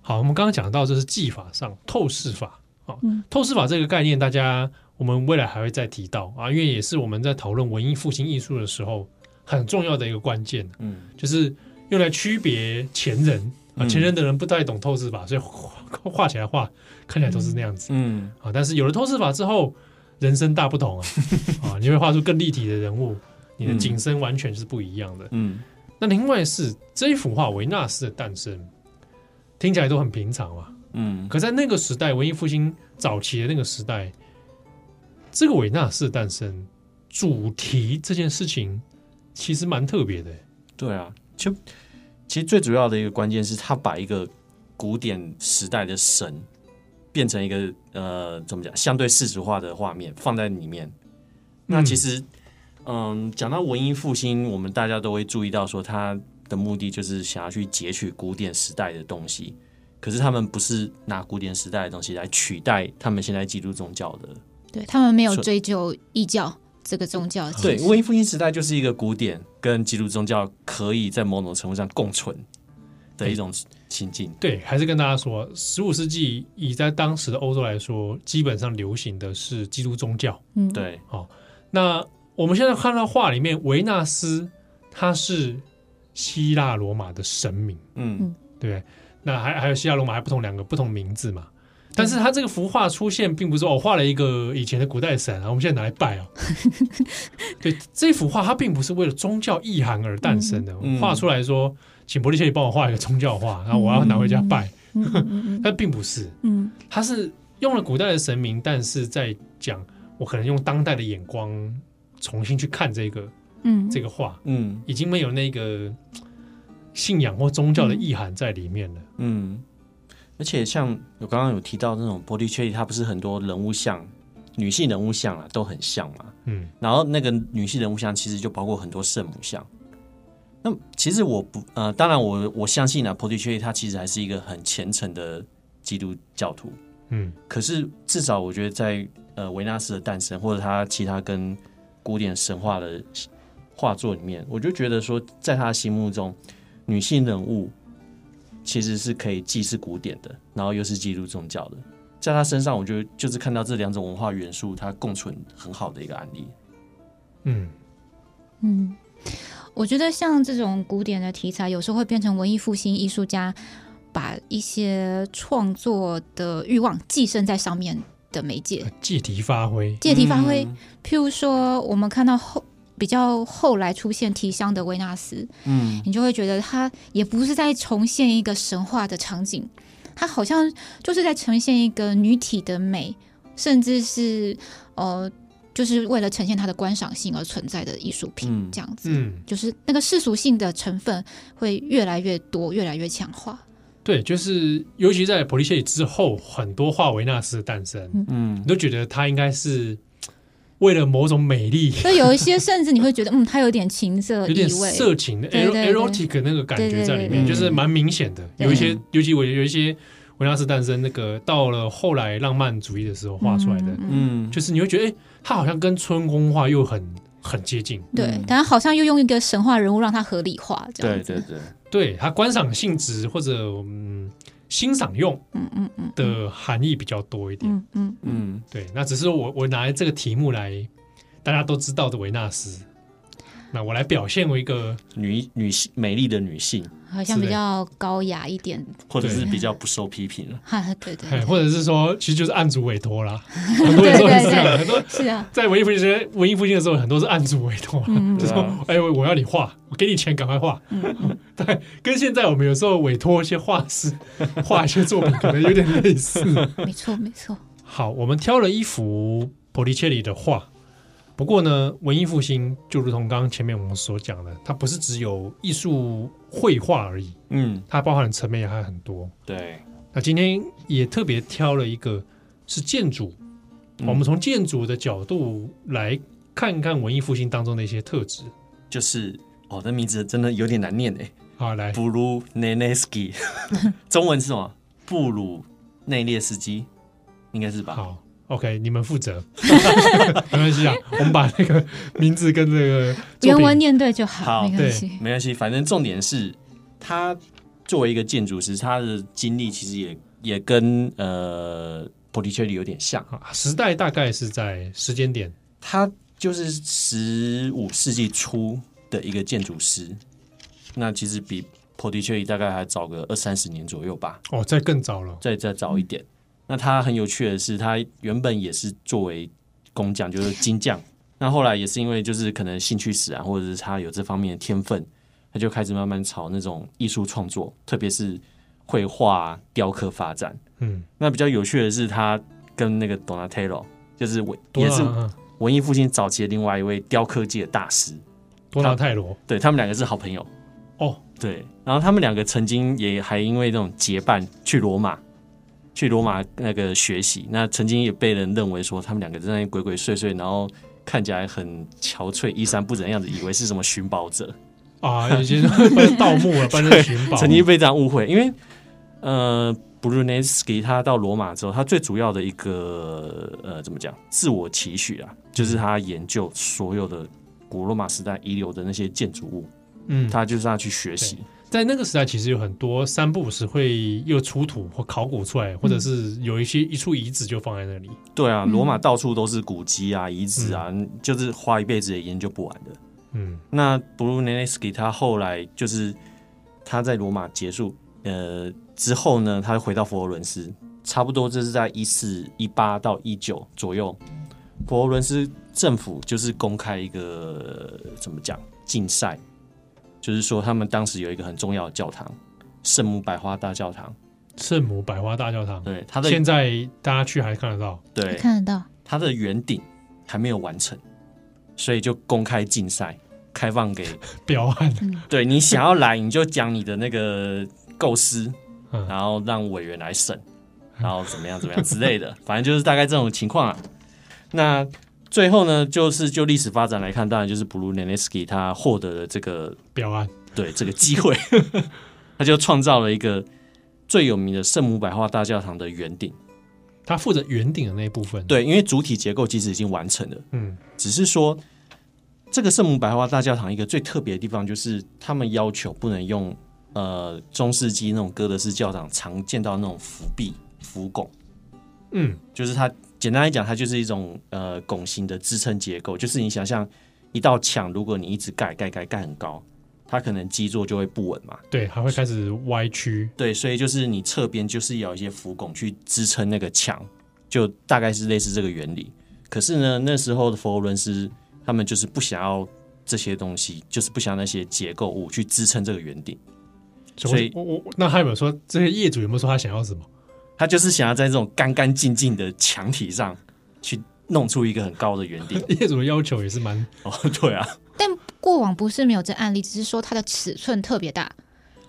好，我们刚刚讲到这是技法上透视法。啊，嗯、透视法这个概念，大家我们未来还会再提到啊，因为也是我们在讨论文艺复兴艺术的时候很重要的一个关键，嗯，就是用来区别前人啊，前人的人不太懂透视法，所以画画起来画看起来都是那样子，嗯。啊，但是有了透视法之后。人生大不同啊！啊，你会画出更立体的人物，你的景深完全是不一样的。嗯，那另外是这一幅画《维纳斯的诞生》，听起来都很平常嘛。嗯，可在那个时代，文艺复兴早期的那个时代，这个维纳斯的诞生主题这件事情其实蛮特别的。对啊，就其实最主要的一个关键是他把一个古典时代的神。变成一个呃，怎么讲？相对世俗化的画面放在里面。那其实，嗯，讲、呃、到文艺复兴，我们大家都会注意到，说他的目的就是想要去截取古典时代的东西。可是他们不是拿古典时代的东西来取代他们现在基督宗教的。对，他们没有追究异教这个宗教。对，文艺复兴时代就是一个古典跟基督宗教可以在某种程度上共存的一种。情境对，还是跟大家说，十五世纪以在当时的欧洲来说，基本上流行的是基督宗教。嗯，对。哦，那我们现在看到画里面，维纳斯他是希腊罗马的神明。嗯，对。那还还有希腊罗马还不同两个不同名字嘛？但是他这个幅画出现，并不是我画了一个以前的古代神啊，我们现在拿来拜啊。对，这幅画它并不是为了宗教意涵而诞生的，画、嗯、出来说。请波利切帮我画一个宗教画，然后我要拿回家拜。但并不是，嗯，他是用了古代的神明，但是在讲我可能用当代的眼光重新去看这个，嗯，这个画，嗯，已经没有那个信仰或宗教的意涵在里面了，嗯。而且像我刚刚有提到那种波提切利，他不是很多人物像，女性人物像啊，都很像嘛，嗯。然后那个女性人物像其实就包括很多圣母像。那其实我不呃，当然我我相信啊，波提切利他其实还是一个很虔诚的基督教徒，嗯，可是至少我觉得在呃维纳斯的诞生或者他其他跟古典神话的画作里面，我就觉得说，在他心目中，女性人物其实是可以既是古典的，然后又是基督宗教的，在他身上，我觉得就是看到这两种文化元素它共存很好的一个案例，嗯。嗯。我觉得像这种古典的题材，有时候会变成文艺复兴艺术家把一些创作的欲望寄生在上面的媒介，借题发挥，借题发挥。嗯、譬如说，我们看到后比较后来出现提香的维纳斯，嗯，你就会觉得他也不是在重现一个神话的场景，他好像就是在呈现一个女体的美，甚至是呃。就是为了呈现它的观赏性而存在的艺术品，这样子，嗯，就是那个世俗性的成分会越来越多，越来越强化。对，就是尤其在普利切利之后，很多画维纳斯的诞生，嗯，你都觉得它应该是为了某种美丽，所以有一些甚至你会觉得，嗯，它有点情色 有点意味，色情的 erotic 那个感觉在里面，就是蛮明显的。有一些，尤其我有一些维纳斯诞生那个到了后来浪漫主义的时候画出来的，嗯，就是你会觉得，哎，它好像跟春宫画又很很接近，对，但好像又用一个神话人物让它合理化，这样子，对对对，对它观赏性质或者嗯。欣赏用，嗯嗯嗯的含义比较多一点，嗯嗯。嗯，对，那只是我我拿这个题目来，大家都知道的维纳斯，那我来表现为一个女女性美丽的女性，好像比较高雅一点，或者是比较不受批评。了，对对，或者是说其实就是案主委托啦，很多时候是这样，很多是啊，在文艺复兴文艺复兴的时候，很多是案主委托，就说哎我要你画，我给你钱赶快画，对，跟现在我们有时候委托一些画师 画一些作品可能有点类似，没错没错。好，我们挑了一幅波利切里的画。不过呢，文艺复兴就如同刚刚前面我们所讲的，它不是只有艺术绘画而已，嗯，它包含的层面也还很多。对，那今天也特别挑了一个是建筑，嗯、我们从建筑的角度来看看文艺复兴当中的一些特质。就是我的名字真的有点难念哎，好来，布鲁内内斯基，中文是什么？布鲁内列斯基，应该是吧？好。OK，你们负责，没关系啊。我们把那个名字跟这个原文念对就好，好，没关系，没关系。反正重点是他作为一个建筑师，他的经历其实也也跟呃波提切利有点像。时代大概是在时间点，他就是十五世纪初的一个建筑师。那其实比波提切利大概还早个二三十年左右吧。哦，再更早了，再再早一点。嗯那他很有趣的是，他原本也是作为工匠，就是金匠。那后来也是因为就是可能兴趣使然，或者是他有这方面的天分，他就开始慢慢朝那种艺术创作，特别是绘画、雕刻发展。嗯，那比较有趣的是，他跟那个 Donatello，就是文也是文艺复兴早期的另外一位雕刻界的大师多纳泰罗。对，他们两个是好朋友哦。对，然后他们两个曾经也还因为那种结伴去罗马。去罗马那个学习，那曾经也被人认为说他们两个在那鬼鬼祟祟，然后看起来很憔悴、衣衫不整的样子，以为是什么寻宝者啊，有些盗墓了，反正寻宝。曾经被这样误会，因为呃，布鲁内斯基他到罗马之后，他最主要的一个呃，怎么讲，自我期许啊，就是他研究所有的古罗马时代遗留的那些建筑物，嗯，他就是要去学习。在那个时代，其实有很多三不五时会又出土或考古出来，或者是有一些一处遗址就放在那里。对啊，罗马到处都是古迹啊、遗址啊，嗯、就是花一辈子也研究不完的。嗯，那布鲁内斯基他后来就是他在罗马结束呃之后呢，他回到佛罗伦斯，差不多这是在一四一八到一九左右，佛罗伦斯政府就是公开一个怎么讲竞赛。就是说，他们当时有一个很重要的教堂——圣母百花大教堂。圣母百花大教堂，对，它的现在大家去还看得到，对，看得到。它的圆顶还没有完成，所以就公开竞赛，开放给 标案。对，你想要来，你就讲你的那个构思，然后让委员来审，然后怎么样怎么样之类的，反正就是大概这种情况啊。那。最后呢，就是就历史发展来看，当然就是布鲁内涅斯基他获得了这个标案，对这个机会，他就创造了一个最有名的圣母百花大教堂的圆顶。他负责圆顶的那一部分，对，因为主体结构其实已经完成了，嗯，只是说这个圣母百花大教堂一个最特别的地方，就是他们要求不能用呃中世纪那种哥德式教堂常见到那种浮壁浮拱，嗯，就是它。简单来讲，它就是一种呃拱形的支撑结构。就是你想象一道墙，如果你一直盖盖盖盖很高，它可能基座就会不稳嘛。对，还会开始歪曲。对，所以就是你侧边就是要有一些浮拱去支撑那个墙，就大概是类似这个原理。可是呢，那时候的佛罗伦斯他们就是不想要这些东西，就是不想要那些结构物去支撑这个圆顶。所以，我我那他有没有说这些业主有没有说他想要什么？他就是想要在这种干干净净的墙体上去弄出一个很高的圆顶。业主的要求也是蛮 哦，对啊。但过往不是没有这案例，只是说它的尺寸特别大。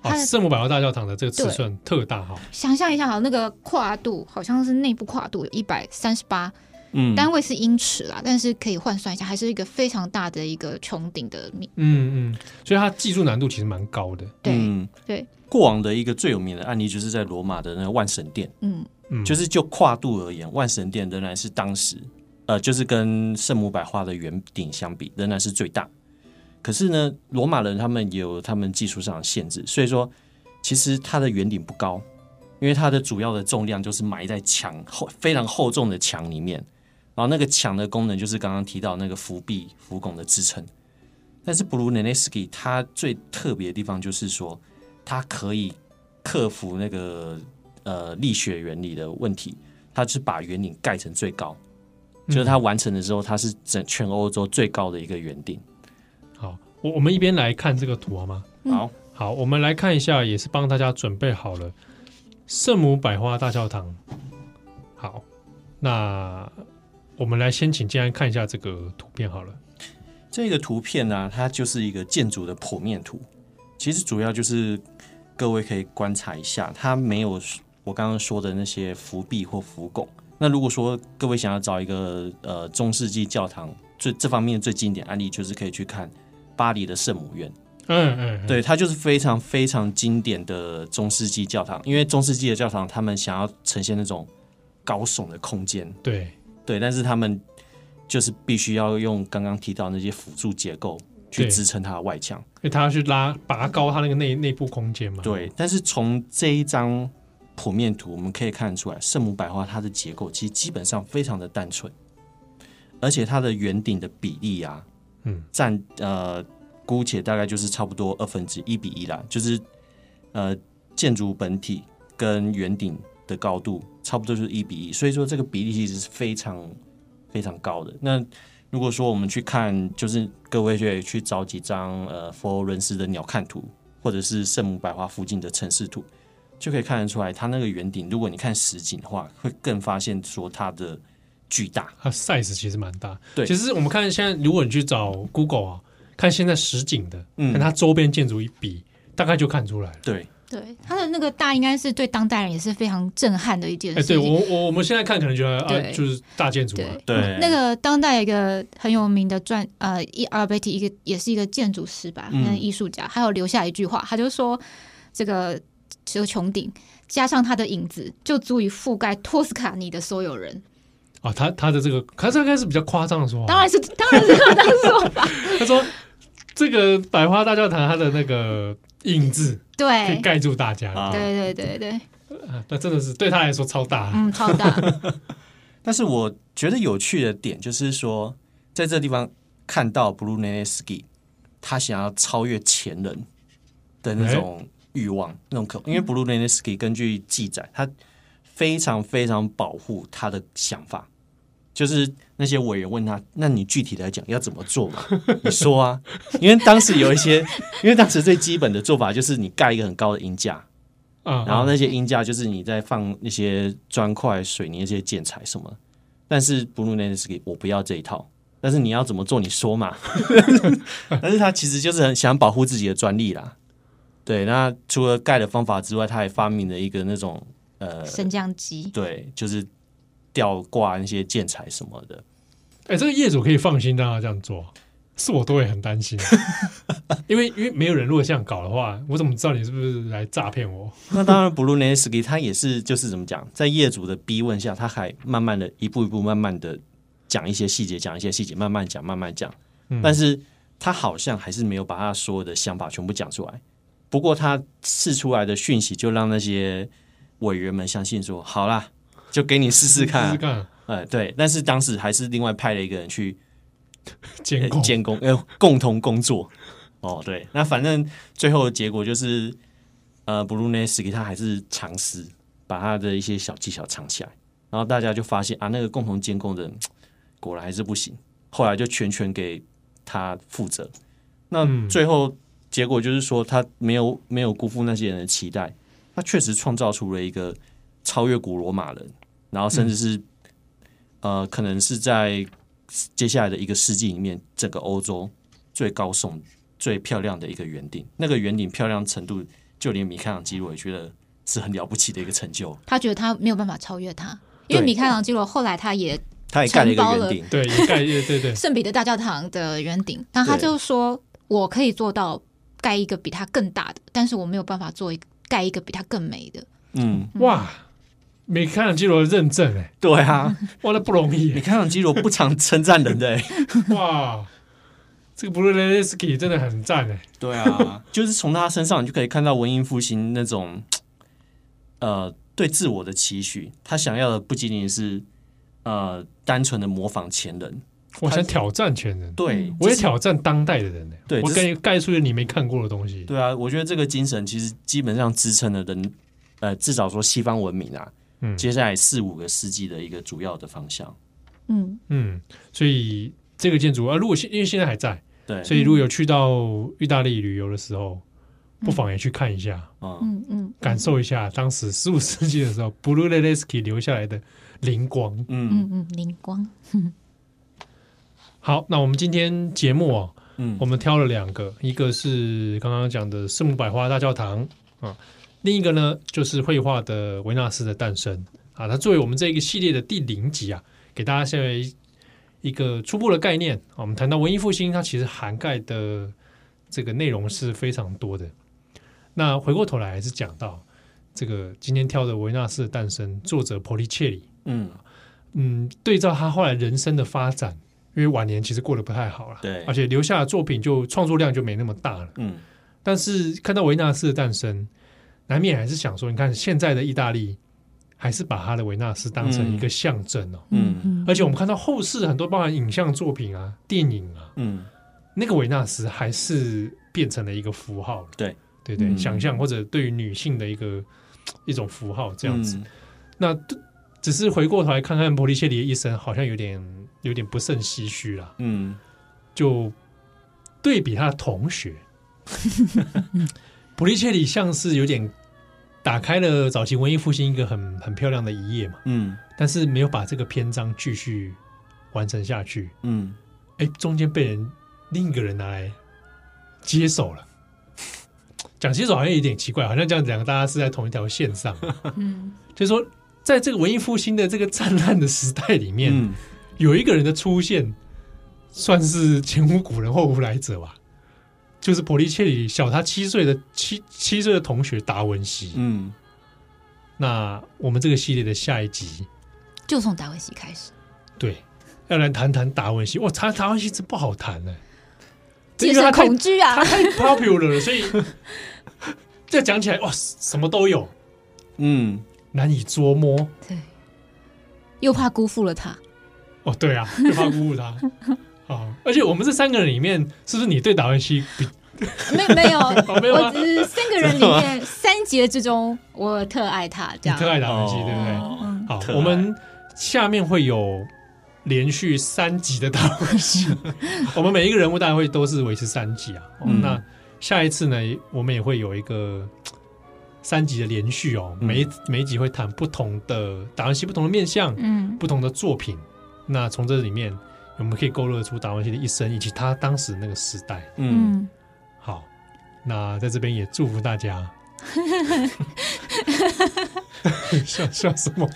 啊，圣母百花大教堂的这个尺寸特大哈。想象一下，好，那个跨度好像是内部跨度有一百三十八，嗯，单位是英尺啦，但是可以换算一下，还是一个非常大的一个穹顶的面。嗯嗯，所以它技术难度其实蛮高的。对、嗯、对，过往的一个最有名的案例就是在罗马的那个万神殿。嗯嗯，就是就跨度而言，万神殿仍然是当时呃，就是跟圣母百花的圆顶相比，仍然是最大。可是呢，罗马人他们有他们技术上的限制，所以说其实它的圆顶不高，因为它的主要的重量就是埋在墙厚非常厚重的墙里面。然后那个墙的功能就是刚刚提到那个扶壁、扶拱的支撑，但是布鲁内内斯基他最特别的地方就是说，它可以克服那个呃力学原理的问题，它是把圆顶盖成最高，就是它完成的时候，它是整全欧洲最高的一个圆顶。好，我我们一边来看这个图好吗？好好，我们来看一下，也是帮大家准备好了圣母百花大教堂。好，那。我们来先请建安看一下这个图片好了。这个图片呢、啊，它就是一个建筑的剖面图。其实主要就是各位可以观察一下，它没有我刚刚说的那些伏壁或浮拱。那如果说各位想要找一个呃中世纪教堂最这方面最经典案例，就是可以去看巴黎的圣母院。嗯嗯，对，它就是非常非常经典的中世纪教堂。因为中世纪的教堂，他们想要呈现那种高耸的空间。对。对，但是他们就是必须要用刚刚提到那些辅助结构去支撑它的外墙，因为它要去拉拔高它那个内内部空间嘛。对，但是从这一张剖面图我们可以看得出来，圣母百花它的结构其实基本上非常的单纯，而且它的圆顶的比例啊，嗯，占呃姑且大概就是差不多二分之一比一啦，就是呃建筑本体跟圆顶的高度。差不多就是一比一，所以说这个比例其实是非常非常高的。那如果说我们去看，就是各位就可以去找几张呃佛罗伦斯的鸟瞰图，或者是圣母百花附近的城市图，就可以看得出来，它那个圆顶，如果你看实景的话，会更发现说它的巨大，它 size 其实蛮大。对，其实我们看现在，如果你去找 Google 啊，看现在实景的，嗯，跟它周边建筑一比，大概就看出来了。对。对，他的那个大，应该是对当代人也是非常震撼的一件事情。欸、对我我我们现在看可能觉得啊，就是大建筑嘛。对，对那个当代一个很有名的传呃，伊阿尔贝提一个也是一个建筑师吧，那，艺术家，还有留下一句话，他就说这个这个穹顶加上他的影子，就足以覆盖托斯卡尼的所有人。啊，他他的这个，他这应该是比较夸张的说法，当然是当然是夸张说法。他说这个百花大教堂，它的那个。影子对，可以盖住大家。对对对对，那真的是对他来说超大，嗯，超大。但是我觉得有趣的点就是说，在这地方看到 Blue n e s k i，他想要超越前人的那种欲望，那种渴望。因为 Blue n e s k i 根据记载，他非常非常保护他的想法。就是那些委员问他，那你具体来讲要怎么做嘛？你说啊，因为当时有一些，因为当时最基本的做法就是你盖一个很高的音架，嗯然后那些音架就是你在放那些砖块、水泥、那些建材什么。但是布鲁内内斯给，我不要这一套。但是你要怎么做？你说嘛。但是他其实就是很想保护自己的专利啦。对，那除了盖的方法之外，他还发明了一个那种呃升降机。对，就是。吊挂那些建材什么的，哎、欸，这个业主可以放心让他这样做，是我都会很担心，因为因为没有人如果这样搞的话，我怎么知道你是不是来诈骗我？那当然，布鲁内斯基他也是，就是怎么讲，在业主的逼问下，他还慢慢的一步一步慢慢的讲一些细节，讲一些细节，慢慢讲，慢慢讲。嗯、但是他好像还是没有把他所有的想法全部讲出来。不过他试出来的讯息，就让那些委员们相信说，好啦。就给你试试看，啊，试试看，哎，对，但是当时还是另外派了一个人去 监工，监工，呃，共同工作。哦，对，那反正最后的结果就是，呃，布鲁内斯基他还是尝试把他的一些小技巧藏起来，然后大家就发现啊，那个共同监工的人 果然还是不行，后来就全权给他负责。那最后结果就是说，他没有没有辜负那些人的期待，他确实创造出了一个超越古罗马人。然后，甚至是、嗯，呃，可能是在接下来的一个世纪里面，整个欧洲最高耸、最漂亮的一个圆顶。那个圆顶漂亮程度，就连米开朗基罗也觉得是很了不起的一个成就。他觉得他没有办法超越他，因为米开朗基罗后来他也他也盖了一个圆顶，对，也盖，对对对，圣彼得大教堂的圆顶。那他就说，我可以做到盖一个比他更大的，但是我没有办法做一个盖一个比他更美的。嗯，哇，米开朗基罗的认证哎，对啊，哇，那不容易。米开朗基罗不常称赞人的，哇，这个布鲁列斯基真的很赞哎。对啊，就是从他身上你就可以看到文艺复兴那种，呃，对自我的期许，他想要的不仅仅是。呃，单纯的模仿前人，我想挑战前人，对，我也挑战当代的人呢。对，我盖盖出你没看过的东西。对啊，我觉得这个精神其实基本上支撑了人，呃，至少说西方文明啊，嗯，接下来四五个世纪的一个主要的方向。嗯。嗯，所以这个建筑啊，如果现因为现在还在，对，所以如果有去到意大利旅游的时候，不妨也去看一下，嗯。嗯，感受一下当时十五世纪的时候，Brunelleschi 留下来的。灵光，嗯。嗯嗯，灵光。好，那我们今天节目啊，嗯，我们挑了两个，一个是刚刚讲的圣母百花大教堂啊，另一个呢就是绘画的维纳斯的诞生啊。它作为我们这一个系列的第零集啊，给大家现在一个初步的概念。我们谈到文艺复兴，它其实涵盖的这个内容是非常多的。那回过头来还是讲到这个今天挑的维纳斯的诞生，作者波利切里。嗯嗯，对照他后来人生的发展，因为晚年其实过得不太好了，对，而且留下的作品就创作量就没那么大了，嗯。但是看到维纳斯的诞生，难免还是想说，你看现在的意大利还是把他的维纳斯当成一个象征哦，嗯。嗯。而且我们看到后世很多包含影像作品啊、电影啊，嗯，那个维纳斯还是变成了一个符号，对。对对，想象或者对于女性的一个 一种符号这样子，那。只是回过头来看看波利切里的一生，好像有点有点不胜唏嘘了。嗯，就对比他的同学，波利切里像是有点打开了早期文艺复兴一个很很漂亮的一页嘛。嗯，但是没有把这个篇章继续完成下去。嗯，哎，中间被人另一个人拿来接手了。讲接手好像有点奇怪，好像这样讲大家是在同一条线上。嗯，就是说。在这个文艺复兴的这个灿烂的时代里面，嗯、有一个人的出现，算是前无古人后无来者吧。就是普利切里小他七岁的七七岁的同学达文西。嗯，那我们这个系列的下一集就从达文西开始。对，要来谈谈达文西。哇，他达文西真不好谈呢，精神恐惧啊，他太 popular 了，所以 这讲起来哇，什么都有。嗯。难以捉摸，对，又怕辜负了他。哦，对啊，又怕辜负他。啊，而且我们这三个人里面，是不是你对达文西比？没有 没有，我只是三个人里面三杰之中，我特爱他，这样特爱达文西，对不对？好，我们下面会有连续三集的达文西，我们每一个人物大概会都是维持三集啊。那下一次呢，我们也会有一个。三集的连续哦，每一每一集会谈不同的达文西不同的面相，嗯，不同的作品。那从这里面，我们可以勾勒出达文西的一生以及他当时那个时代。嗯，好，那在这边也祝福大家。笑笑什么？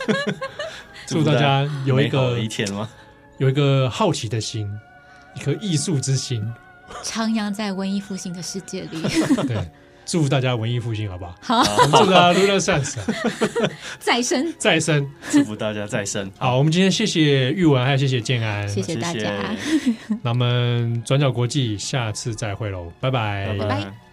祝大家有一个一天吗？有一个好奇的心，一颗艺术之心，徜徉在文艺复兴的世界里。对。祝福大家文艺复兴，好不好？好，祝大家 Renaissance 再生，再生，祝福大家再生。好，我们今天谢谢玉文，还有谢谢建安，谢谢大家。那我们转角国际下次再会喽，拜拜，拜拜。